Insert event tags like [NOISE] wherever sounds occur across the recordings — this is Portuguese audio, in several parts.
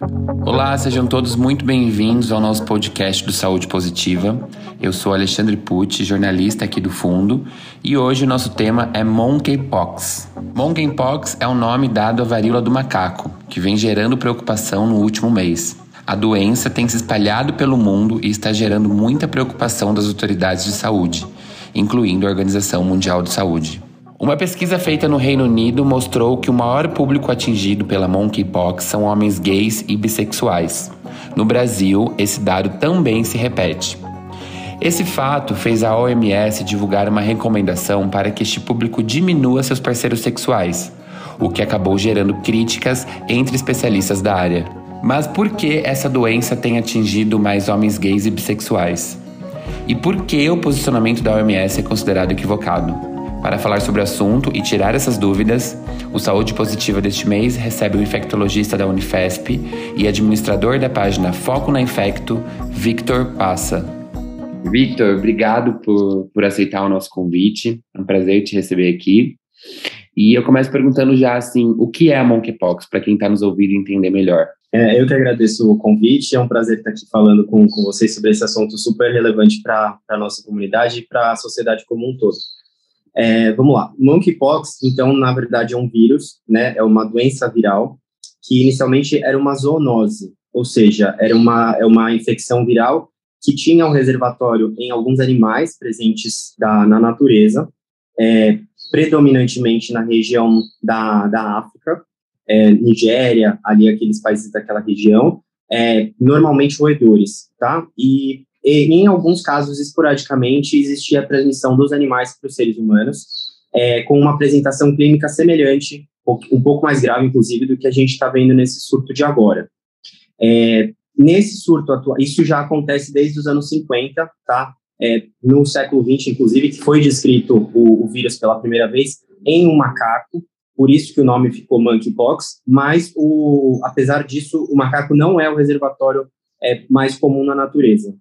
Olá, sejam todos muito bem-vindos ao nosso podcast do Saúde Positiva. Eu sou Alexandre Pucci, jornalista aqui do Fundo, e hoje o nosso tema é Monkeypox. Monkeypox é o nome dado à varíola do macaco, que vem gerando preocupação no último mês. A doença tem se espalhado pelo mundo e está gerando muita preocupação das autoridades de saúde, incluindo a Organização Mundial de Saúde. Uma pesquisa feita no Reino Unido mostrou que o maior público atingido pela monkeypox são homens gays e bissexuais. No Brasil, esse dado também se repete. Esse fato fez a OMS divulgar uma recomendação para que este público diminua seus parceiros sexuais, o que acabou gerando críticas entre especialistas da área. Mas por que essa doença tem atingido mais homens gays e bissexuais? E por que o posicionamento da OMS é considerado equivocado? Para falar sobre o assunto e tirar essas dúvidas, o Saúde Positiva deste mês recebe o infectologista da Unifesp e administrador da página Foco na Infecto, Victor Passa. Victor, obrigado por, por aceitar o nosso convite. É um prazer te receber aqui. E eu começo perguntando já assim, o que é a monkeypox, para quem está nos ouvindo entender melhor? É, eu que agradeço o convite, é um prazer estar aqui falando com, com vocês sobre esse assunto super relevante para a nossa comunidade e para a sociedade como um todo. É, vamos lá, monkeypox, então, na verdade, é um vírus, né? É uma doença viral que inicialmente era uma zoonose, ou seja, era uma, é uma infecção viral que tinha um reservatório em alguns animais presentes da, na natureza, é, predominantemente na região da, da África, é, Nigéria, ali aqueles países daquela região, é, normalmente roedores, tá? E e, em alguns casos, esporadicamente, existia a transmissão dos animais para os seres humanos, é, com uma apresentação clínica semelhante, um pouco mais grave, inclusive, do que a gente está vendo nesse surto de agora. É, nesse surto atual, isso já acontece desde os anos 50, tá? É, no século 20, inclusive, que foi descrito o, o, vírus pela primeira vez em um macaco, por isso que o nome ficou monkeypox, mas, o, apesar disso, o macaco não é o reservatório é, mais comum na natureza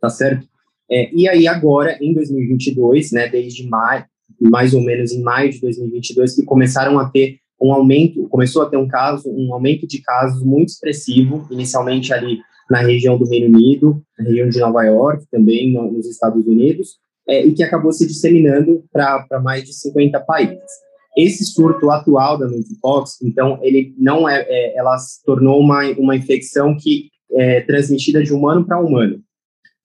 tá certo? É, e aí agora, em 2022, né, desde maio, mais ou menos em maio de 2022, que começaram a ter um aumento, começou a ter um caso, um aumento de casos muito expressivo, inicialmente ali na região do Reino Unido, na região de Nova York, também no, nos Estados Unidos, é, e que acabou se disseminando para mais de 50 países. Esse surto atual da monkeypox, então, ele não é, é ela se tornou uma, uma infecção que é transmitida de humano para humano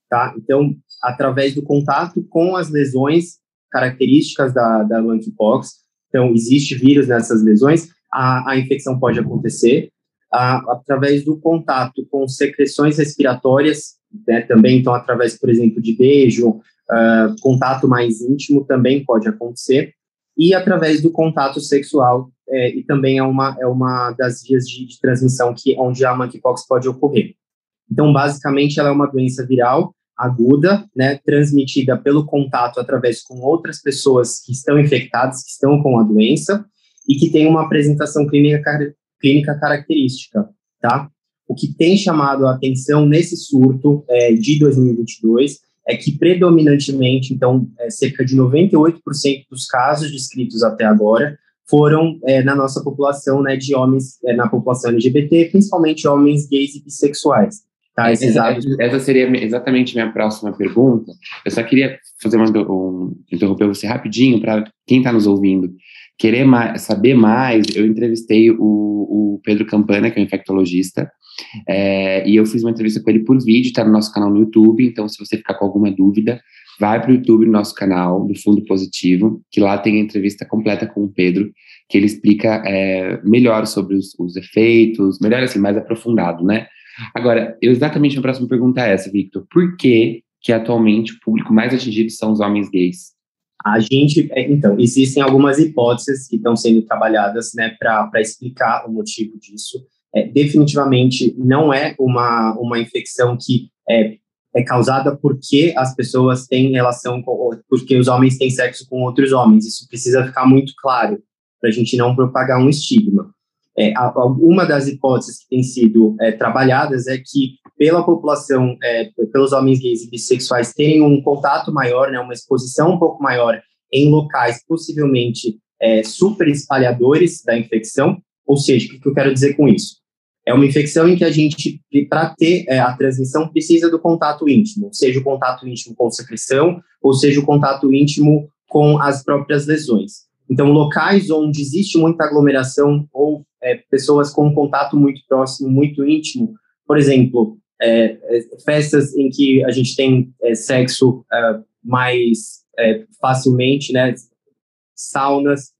tá? Então, através do contato com as lesões características da, da monkeypox, então, existe vírus nessas lesões, a, a infecção pode acontecer, a, através do contato com secreções respiratórias, né, também, então, através, por exemplo, de beijo, uh, contato mais íntimo também pode acontecer, e através do contato sexual, é, e também é uma, é uma das vias de, de transmissão que, onde a monkeypox pode ocorrer. Então, basicamente, ela é uma doença viral aguda, né, transmitida pelo contato através com outras pessoas que estão infectadas, que estão com a doença e que tem uma apresentação clínica, clínica característica, tá? O que tem chamado a atenção nesse surto é, de 2022 é que predominantemente, então, é, cerca de 98% dos casos descritos até agora foram é, na nossa população, né, de homens, é, na população LGBT, principalmente homens gays e bissexuais. Tá, essa, essa, seria exatamente minha próxima pergunta. Eu só queria fazer uma, um, interromper você rapidinho para quem está nos ouvindo querer mais, saber mais. Eu entrevistei o, o Pedro Campana, que é um infectologista, é, e eu fiz uma entrevista com ele por vídeo, está no nosso canal no YouTube. Então, se você ficar com alguma dúvida, vai para o YouTube, no nosso canal do Fundo Positivo, que lá tem a entrevista completa com o Pedro, que ele explica é, melhor sobre os, os efeitos, melhor assim, mais aprofundado, né? Agora, exatamente a próxima pergunta é essa, Victor. Por que, que atualmente o público mais atingido são os homens gays? A gente, é, então, existem algumas hipóteses que estão sendo trabalhadas, né, para explicar o motivo disso. É, definitivamente não é uma, uma infecção que é, é causada porque as pessoas têm relação com, porque os homens têm sexo com outros homens. Isso precisa ficar muito claro para a gente não propagar um estigma. É, uma das hipóteses que tem sido é, trabalhadas é que, pela população, é, pelos homens gays e bissexuais terem um contato maior, né, uma exposição um pouco maior em locais possivelmente é, super espalhadores da infecção, ou seja, o que eu quero dizer com isso? É uma infecção em que a gente, para ter é, a transmissão, precisa do contato íntimo, seja o contato íntimo com secreção, ou seja o contato íntimo com as próprias lesões. Então, locais onde existe muita aglomeração ou é, pessoas com contato muito próximo, muito íntimo, por exemplo, é, é festas em que a gente tem é, sexo é, mais facilmente, né, saunas,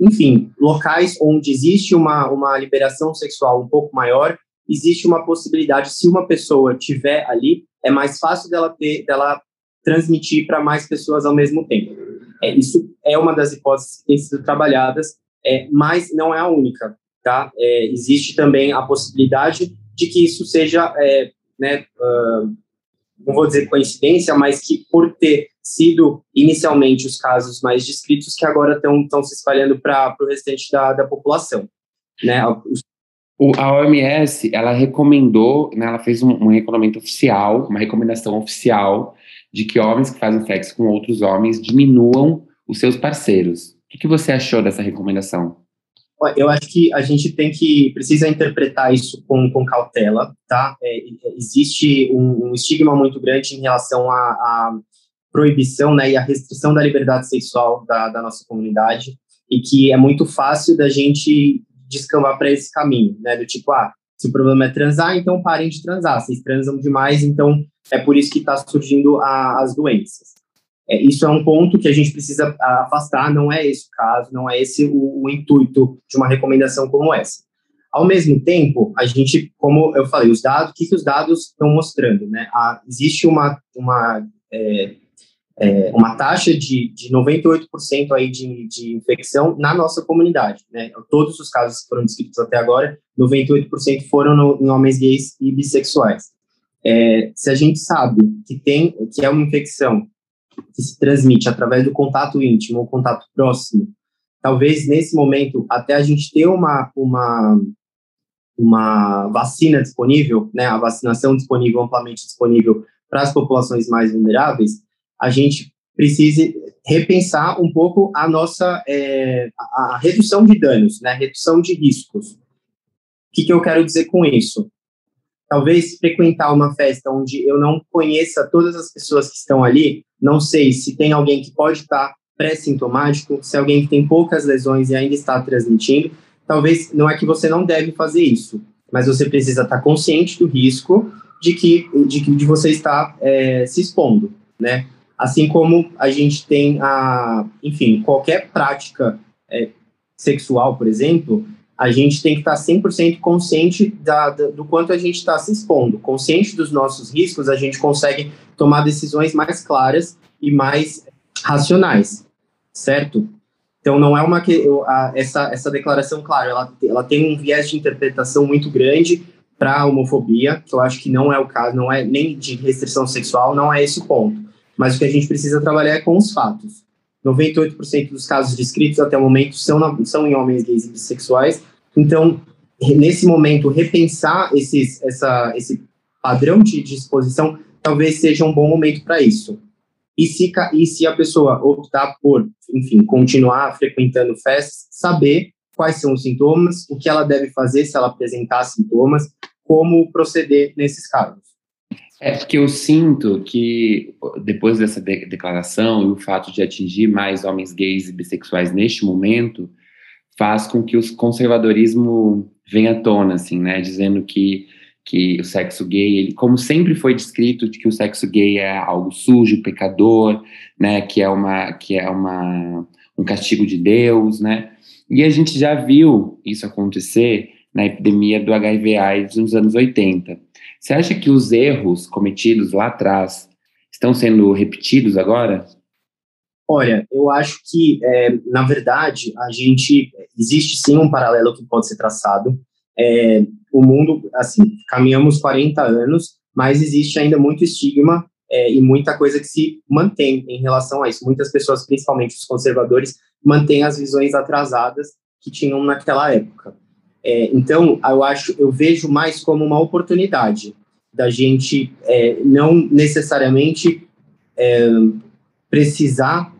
enfim, locais onde existe uma, uma liberação sexual um pouco maior, existe uma possibilidade, se uma pessoa tiver ali, é mais fácil dela ter, dela transmitir para mais pessoas ao mesmo tempo. É, isso é uma das hipóteses que têm sido trabalhadas, é, mas não é a única, tá? É, existe também a possibilidade de que isso seja, é, né, uh, não vou dizer coincidência, mas que por ter sido inicialmente os casos mais descritos que agora estão se espalhando para o restante da, da população. Né? A OMS, ela recomendou, né, ela fez um, um recomendamento oficial, uma recomendação oficial de que homens que fazem sexo com outros homens diminuam os seus parceiros. O que, que você achou dessa recomendação? Eu acho que a gente tem que precisa interpretar isso com, com cautela, tá? É, existe um, um, estigma muito grande em relação à, proibição, né, e à restrição da liberdade sexual da, da nossa comunidade e que é muito fácil da gente descambar para esse caminho, né? Do tipo, ah, se o problema é transar, então parem de transar. Vocês transam demais, então é por isso que está surgindo a, as doenças. É, isso é um ponto que a gente precisa afastar, não é esse o caso, não é esse o, o intuito de uma recomendação como essa. Ao mesmo tempo, a gente, como eu falei, os dados, o que, que os dados estão mostrando? Né? Ah, existe uma, uma, é, é, uma taxa de, de 98% aí de, de infecção na nossa comunidade. Né? Todos os casos que foram descritos até agora, 98% foram no, em homens gays e bissexuais. É, se a gente sabe que tem que é uma infecção que se transmite através do contato íntimo ou contato próximo, talvez nesse momento até a gente ter uma uma uma vacina disponível, né, a vacinação disponível amplamente disponível para as populações mais vulneráveis, a gente precise repensar um pouco a nossa é, a, redução de danos, né, redução de riscos. O que, que eu quero dizer com isso? talvez frequentar uma festa onde eu não conheça todas as pessoas que estão ali, não sei se tem alguém que pode estar pré-sintomático, se alguém que tem poucas lesões e ainda está transmitindo, talvez não é que você não deve fazer isso, mas você precisa estar consciente do risco de que de, de você estar é, se expondo, né? Assim como a gente tem a, enfim, qualquer prática é, sexual, por exemplo, a gente tem que estar 100% consciente da, da, do quanto a gente está se expondo. Consciente dos nossos riscos, a gente consegue tomar decisões mais claras e mais racionais, certo? Então, não é uma que essa, essa declaração, claro, ela, ela tem um viés de interpretação muito grande para a homofobia, que eu acho que não é o caso, não é nem de restrição sexual, não é esse o ponto. Mas o que a gente precisa trabalhar é com os fatos. 98% dos casos descritos até o momento são, são em homens gays e bissexuais. Então, nesse momento, repensar esses, essa, esse padrão de disposição talvez seja um bom momento para isso. E se, e se a pessoa optar por, enfim, continuar frequentando festas, saber quais são os sintomas, o que ela deve fazer se ela apresentar sintomas, como proceder nesses casos. É porque eu sinto que depois dessa de declaração e o fato de atingir mais homens gays e bissexuais neste momento faz com que o conservadorismo venha à tona, assim, né, dizendo que que o sexo gay, ele, como sempre foi descrito, de que o sexo gay é algo sujo, pecador, né, que é uma que é uma um castigo de Deus, né? E a gente já viu isso acontecer na epidemia do HIV/AIDS nos anos 80. Você acha que os erros cometidos lá atrás estão sendo repetidos agora? Olha, eu acho que, é, na verdade, a gente existe sim um paralelo que pode ser traçado. É, o mundo, assim, caminhamos 40 anos, mas existe ainda muito estigma é, e muita coisa que se mantém em relação a isso. Muitas pessoas, principalmente os conservadores, mantêm as visões atrasadas que tinham naquela época. É, então, eu acho, eu vejo mais como uma oportunidade da gente é, não necessariamente é, precisar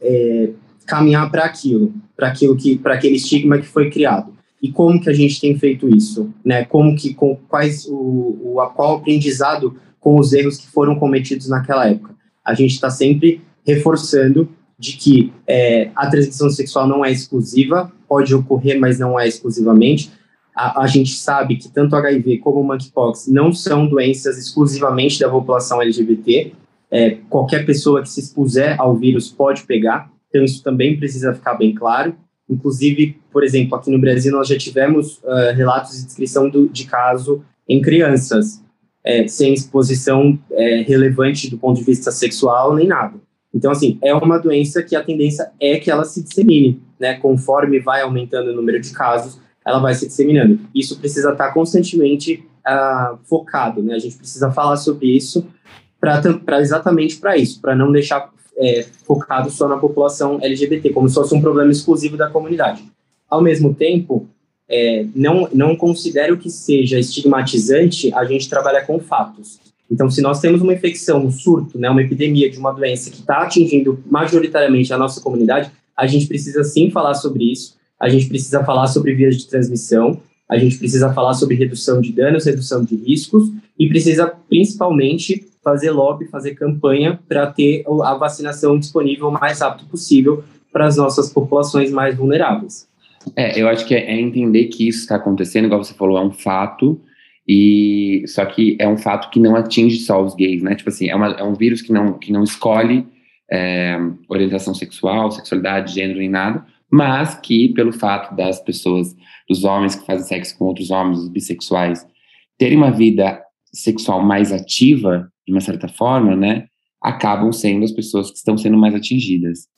é, caminhar para aquilo, para aquilo que, para aquele estigma que foi criado. E como que a gente tem feito isso, né? Como que, com, quais o, o qual aprendizado com os erros que foram cometidos naquela época? A gente está sempre reforçando de que é, a transmissão sexual não é exclusiva, pode ocorrer, mas não é exclusivamente. A, a, gente sabe que tanto HIV como monkeypox não são doenças exclusivamente da população LGBT. É, qualquer pessoa que se expuser ao vírus pode pegar, então isso também precisa ficar bem claro. Inclusive, por exemplo, aqui no Brasil nós já tivemos uh, relatos de descrição do, de caso em crianças, é, sem exposição é, relevante do ponto de vista sexual nem nada. Então, assim, é uma doença que a tendência é que ela se dissemine, né? Conforme vai aumentando o número de casos, ela vai se disseminando. Isso precisa estar constantemente uh, focado, né? A gente precisa falar sobre isso para exatamente para isso, para não deixar é, focado só na população LGBT, como se fosse um problema exclusivo da comunidade. Ao mesmo tempo, é, não, não considero que seja estigmatizante a gente trabalhar com fatos. Então, se nós temos uma infecção, um surto, né, uma epidemia de uma doença que está atingindo majoritariamente a nossa comunidade, a gente precisa sim falar sobre isso, a gente precisa falar sobre vias de transmissão, a gente precisa falar sobre redução de danos, redução de riscos e precisa principalmente fazer lobby, fazer campanha para ter a vacinação disponível o mais rápido possível para as nossas populações mais vulneráveis. É, eu acho que é, é entender que isso está acontecendo, igual você falou, é um fato, e só que é um fato que não atinge só os gays, né? Tipo assim, é, uma, é um vírus que não, que não escolhe é, orientação sexual, sexualidade, gênero nem nada, mas que pelo fato das pessoas, dos homens que fazem sexo com outros homens, os bissexuais, terem uma vida sexual mais ativa, de uma certa forma, né? Acabam sendo as pessoas que estão sendo mais atingidas.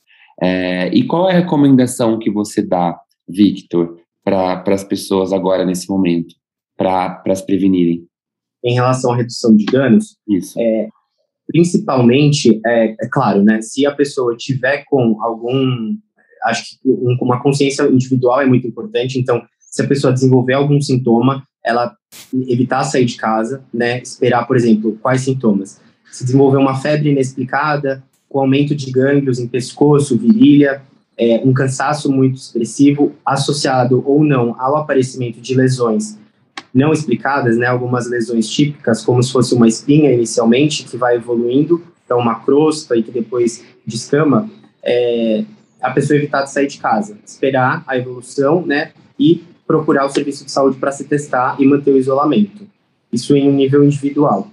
É, e qual é a recomendação que você dá, Victor, para as pessoas agora nesse momento? Para se prevenirem? Em relação à redução de danos, Isso. É, principalmente, é, é, claro, né, se a pessoa tiver com algum, acho que um, uma consciência individual é muito importante, então, se a pessoa desenvolver algum sintoma, ela evitar sair de casa, né, esperar, por exemplo, quais sintomas? Se desenvolver uma febre inexplicada, com aumento de gânglios em pescoço, virilha, é, um cansaço muito expressivo, associado ou não ao aparecimento de lesões não explicadas, né, algumas lesões típicas, como se fosse uma espinha inicialmente, que vai evoluindo, então uma crosta e que depois descama, é, a pessoa evitar de sair de casa, esperar a evolução, né, e procurar o serviço de saúde para se testar e manter o isolamento. Isso em um nível individual.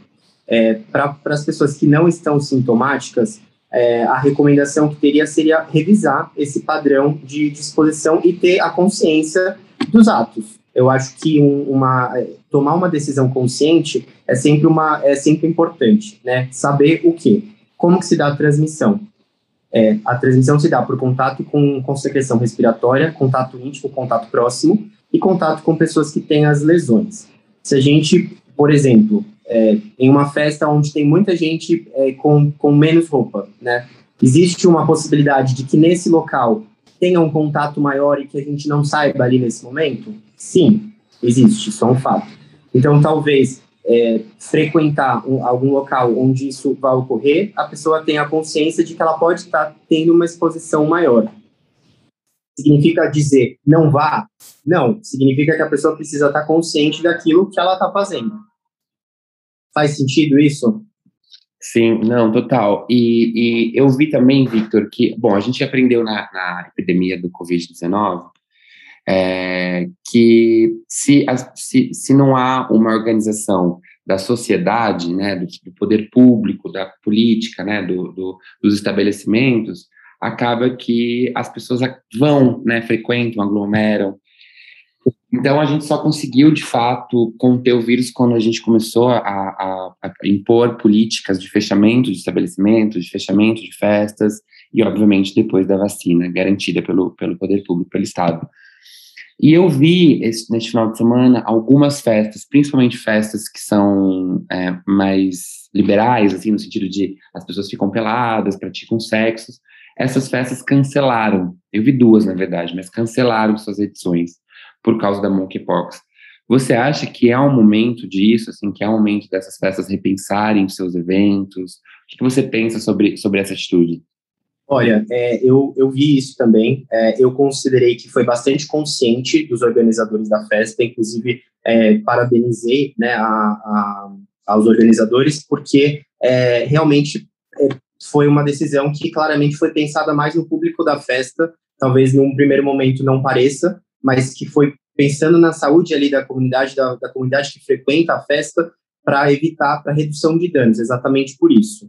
É, para as pessoas que não estão sintomáticas, é, a recomendação que teria seria revisar esse padrão de disposição e ter a consciência dos atos eu acho que um, uma tomar uma decisão consciente é sempre uma é sempre importante, né? Saber o que, como que se dá a transmissão. É, a transmissão se dá por contato com, com secreção respiratória, contato íntimo, contato próximo e contato com pessoas que têm as lesões. Se a gente, por exemplo, é, em uma festa onde tem muita gente é, com, com menos roupa, né? Existe uma possibilidade de que nesse local tenha um contato maior e que a gente não saiba ali nesse momento? Sim, existe, isso é um fato. Então, talvez é, frequentar um, algum local onde isso vai ocorrer, a pessoa tenha a consciência de que ela pode estar tendo uma exposição maior. Significa dizer não vá? Não, significa que a pessoa precisa estar consciente daquilo que ela está fazendo. Faz sentido isso? Sim, não, total. E, e eu vi também, Victor, que, bom, a gente aprendeu na, na epidemia do Covid-19 é, que se, se, se não há uma organização da sociedade, né, do, do poder público, da política, né, do, do, dos estabelecimentos, acaba que as pessoas vão, né, frequentam, aglomeram. Então, a gente só conseguiu, de fato, conter o vírus quando a gente começou a, a, a impor políticas de fechamento de estabelecimentos, de fechamento de festas, e, obviamente, depois da vacina, garantida pelo, pelo poder público, pelo Estado. E eu vi esse, neste final de semana algumas festas, principalmente festas que são é, mais liberais, assim, no sentido de as pessoas ficam peladas, praticam sexos. Essas festas cancelaram. Eu vi duas, na verdade, mas cancelaram suas edições por causa da monkeypox. Você acha que é um momento disso, assim, que é um momento dessas festas repensarem seus eventos? O que você pensa sobre, sobre essa atitude? Olha, é, eu, eu vi isso também. É, eu considerei que foi bastante consciente dos organizadores da festa, inclusive é, parabenizei né, a, a, aos organizadores, porque é, realmente é, foi uma decisão que claramente foi pensada mais no público da festa, talvez num primeiro momento não pareça, mas que foi pensando na saúde ali da comunidade, da, da comunidade que frequenta a festa, para evitar a redução de danos, exatamente por isso.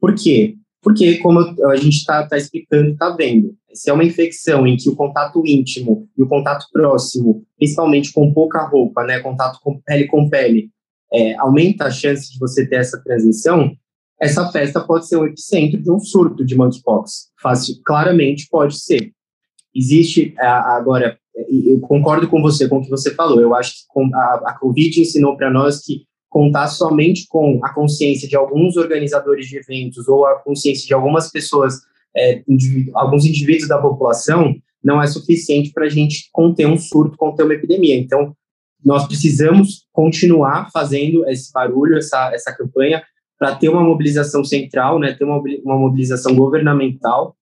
Por quê? Porque, como a gente está tá explicando, está vendo, se é uma infecção em que o contato íntimo e o contato próximo, principalmente com pouca roupa, né, contato com pele com pele, é, aumenta a chance de você ter essa transição, essa festa pode ser o epicentro de um surto de monkeypox. Fácil, claramente pode ser. Existe, agora, eu concordo com você, com o que você falou, eu acho que a, a Covid ensinou para nós que contar somente com a consciência de alguns organizadores de eventos ou a consciência de algumas pessoas, é, alguns indivíduos da população, não é suficiente para a gente conter um surto, conter uma epidemia. Então, nós precisamos continuar fazendo esse barulho, essa, essa campanha, para ter uma mobilização central, né, ter uma, uma mobilização governamental,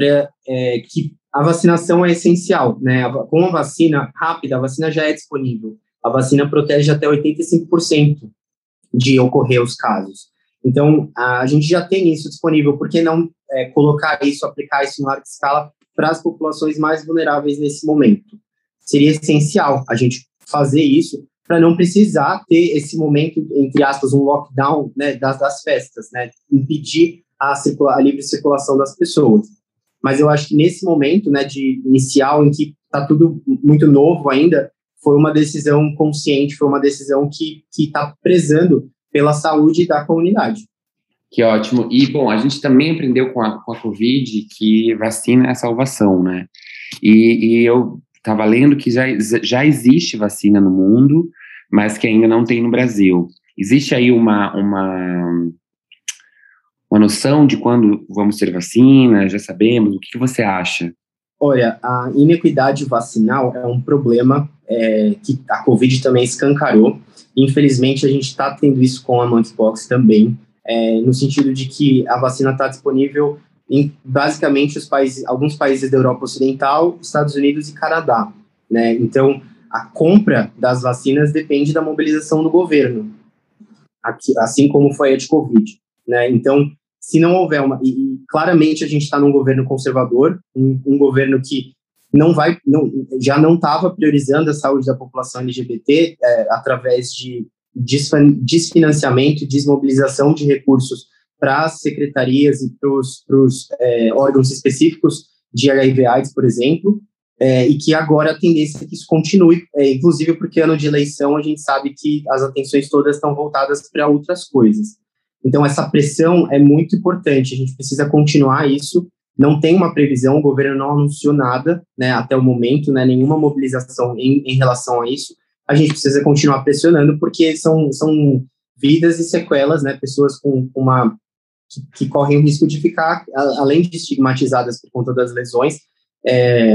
é, que a vacinação é essencial. Né, com a vacina rápida, a vacina já é disponível. A vacina protege até 85% de ocorrer os casos. Então, a gente já tem isso disponível, por que não é, colocar isso, aplicar isso em larga escala para as populações mais vulneráveis nesse momento? Seria essencial a gente fazer isso para não precisar ter esse momento, entre aspas, um lockdown né, das, das festas, né, impedir a, circula, a livre circulação das pessoas. Mas eu acho que nesse momento né, de inicial, em que está tudo muito novo ainda, foi uma decisão consciente, foi uma decisão que está prezando pela saúde da comunidade. Que ótimo. E, bom, a gente também aprendeu com a, com a Covid que vacina é salvação, né? E, e eu estava lendo que já, já existe vacina no mundo, mas que ainda não tem no Brasil. Existe aí uma, uma, uma noção de quando vamos ter vacina? Já sabemos? O que, que você acha? Olha, a inequidade vacinal é um problema é, que a Covid também escancarou. Infelizmente, a gente está tendo isso com a monkeypox também, é, no sentido de que a vacina está disponível em basicamente os países, alguns países da Europa Ocidental, Estados Unidos e Canadá. Né? Então, a compra das vacinas depende da mobilização do governo, aqui, assim como foi a de Covid. Né? Então, se não houver uma. E, claramente a gente está num governo conservador, um, um, governo que não vai, não, já não estava priorizando a saúde da população LGBT é, através de desfinanciamento desmobilização de recursos para as secretarias e para os é, órgãos específicos de HIV/AIDS, por exemplo, é, e que agora a tendência é que isso continue, é, inclusive porque ano de eleição a gente sabe que as atenções todas estão voltadas para outras coisas. Então, essa pressão é muito importante, a gente precisa continuar isso. Não tem uma previsão, o governo não anunciou nada né, até o momento, né, nenhuma mobilização em, em relação a isso. A gente precisa continuar pressionando, porque são, são vidas e sequelas, né, pessoas com, uma que, que, correm o risco de ficar, além de estigmatizadas por conta das lesões, é,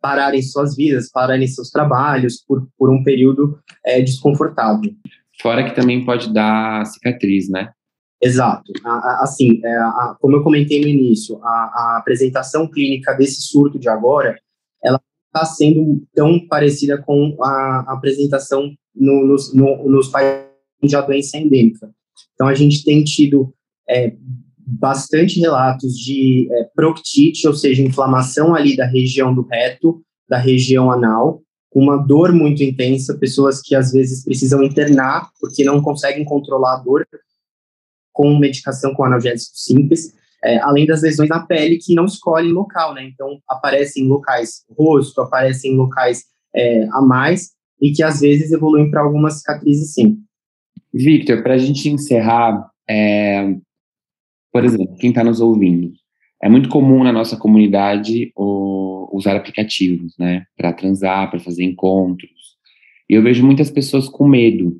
pararem suas vidas, pararem seus trabalhos por, por um período é, desconfortável. Fora que também pode dar cicatriz, né? Exato. Assim, é, como eu comentei no início, a, apresentação clínica desse surto de agora, ela está sendo tão parecida com a apresentação no, nos, no, nos países a doença endêmica. Então, a gente tem tido é, bastante relatos de é, proctite, ou seja, inflamação ali da região do reto, da região anal, uma dor muito intensa, pessoas que às vezes precisam internar porque não conseguem controlar a dor com medicação com analgésico simples, é, além das lesões na pele que não escolhem local, né? Então aparecem em locais rosto, aparecem em locais é, a mais e que às vezes evoluem para algumas cicatrizes sim. Victor, para a gente encerrar, é, por exemplo, quem está nos ouvindo, é muito comum na nossa comunidade o usar aplicativos, né, para transar, para fazer encontros. E eu vejo muitas pessoas com medo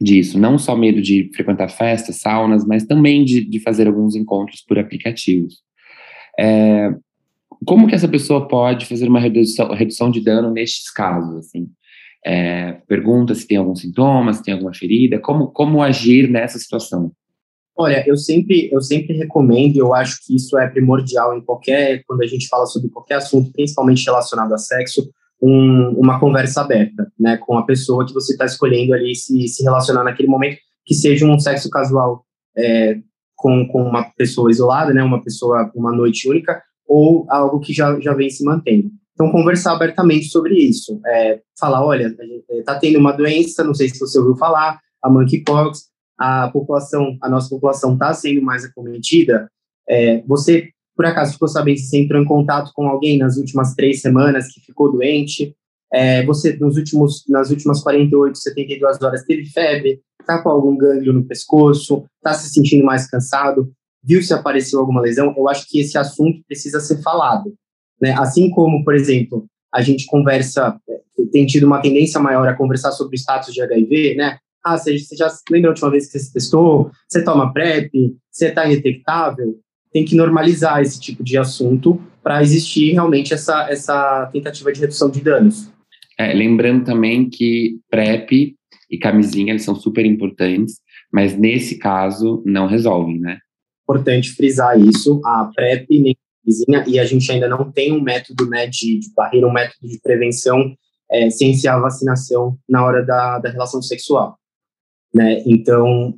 disso, não só medo de frequentar festas, saunas, mas também de, de fazer alguns encontros por aplicativos. É, como que essa pessoa pode fazer uma redução, redução de dano nestes casos, assim? É, pergunta se tem algum sintoma, se tem alguma ferida, como, como agir nessa situação? Olha, eu sempre, eu sempre recomendo, eu acho que isso é primordial em qualquer, quando a gente fala sobre qualquer assunto, principalmente relacionado a sexo, um, uma conversa aberta, né, com a pessoa que você está escolhendo ali se, se relacionar naquele momento, que seja um sexo casual é, com, com uma pessoa isolada, né, uma pessoa, uma noite única, ou algo que já, já vem se mantendo. Então, conversar abertamente sobre isso. É, falar, olha, está tendo uma doença, não sei se você ouviu falar, a monkeypox, a população, a nossa população está sendo mais acometida, é, você, por acaso, ficou sabendo se você entrou em contato com alguém nas últimas três semanas que ficou doente? É, você, nos últimos, nas últimas 48, 72 horas, teve febre? Está com algum gânglio no pescoço? Está se sentindo mais cansado? Viu se apareceu alguma lesão? Eu acho que esse assunto precisa ser falado. Né? Assim como, por exemplo, a gente conversa, é, tem tido uma tendência maior a conversar sobre o status de HIV, né? Ah, você, você já lembra a última vez que você se testou? Você toma PrEP? Você está indetectável? Tem que normalizar esse tipo de assunto para existir realmente essa, essa tentativa de redução de danos. É, lembrando também que PrEP e camisinha eles são super importantes, mas nesse caso não resolvem, né? Importante frisar isso. A PrEP nem camisinha, e a gente ainda não tem um método né, de, de barreira, um método de prevenção é, sem ser a vacinação na hora da, da relação sexual né? Então,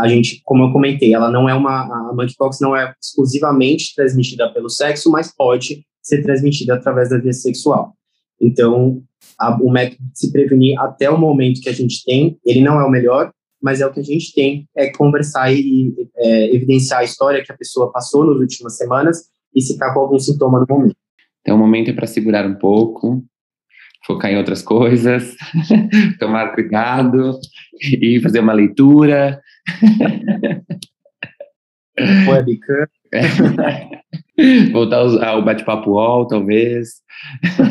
a gente, como eu comentei, ela não é uma, a monkeypox não é exclusivamente transmitida pelo sexo, mas pode ser transmitida através da via sexual. Então, a, o método de se prevenir até o momento que a gente tem, ele não é o melhor, mas é o que a gente tem, é conversar e é, evidenciar a história que a pessoa passou nas últimas semanas e se está com algum sintoma no momento. Então, o momento é para segurar um pouco, focar em outras coisas, [LAUGHS] tomar cuidado e fazer uma leitura. [LAUGHS] Webcam. [LAUGHS] Voltar ao bate-papo UOL, talvez.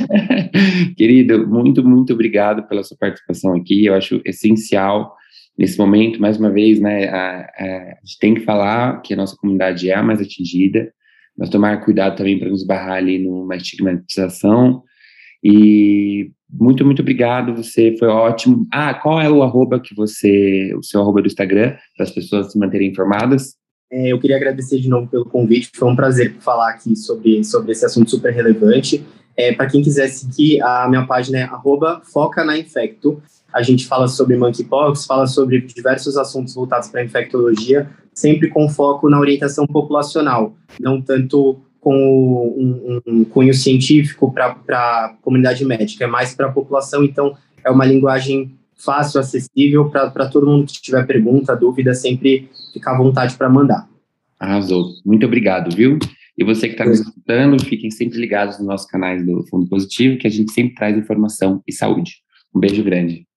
[LAUGHS] Querido, muito, muito obrigado pela sua participação aqui. Eu acho essencial nesse momento, mais uma vez, né? A, a, a gente tem que falar que a nossa comunidade é a mais atingida, mas tomar cuidado também para nos barrar ali numa estigmatização e muito, muito obrigado, você foi ótimo. Ah, qual é o arroba que você, o seu arroba do Instagram, para as pessoas se manterem informadas? É, eu queria agradecer de novo pelo convite, foi um prazer falar aqui sobre, sobre esse assunto super relevante. É, para quem quiser seguir, a minha página é arroba foca na infecto. A gente fala sobre monkeypox, fala sobre diversos assuntos voltados para a infectologia, sempre com foco na orientação populacional, não tanto com um, um cunho científico para a comunidade médica, é mais para a população, então é uma linguagem fácil, acessível para todo mundo que tiver pergunta, dúvida, sempre ficar à vontade para mandar. Arrasou. Muito obrigado, viu? E você que está nos escutando, fiquem sempre ligados nos nossos canais do Fundo Positivo, que a gente sempre traz informação e saúde. Um beijo grande.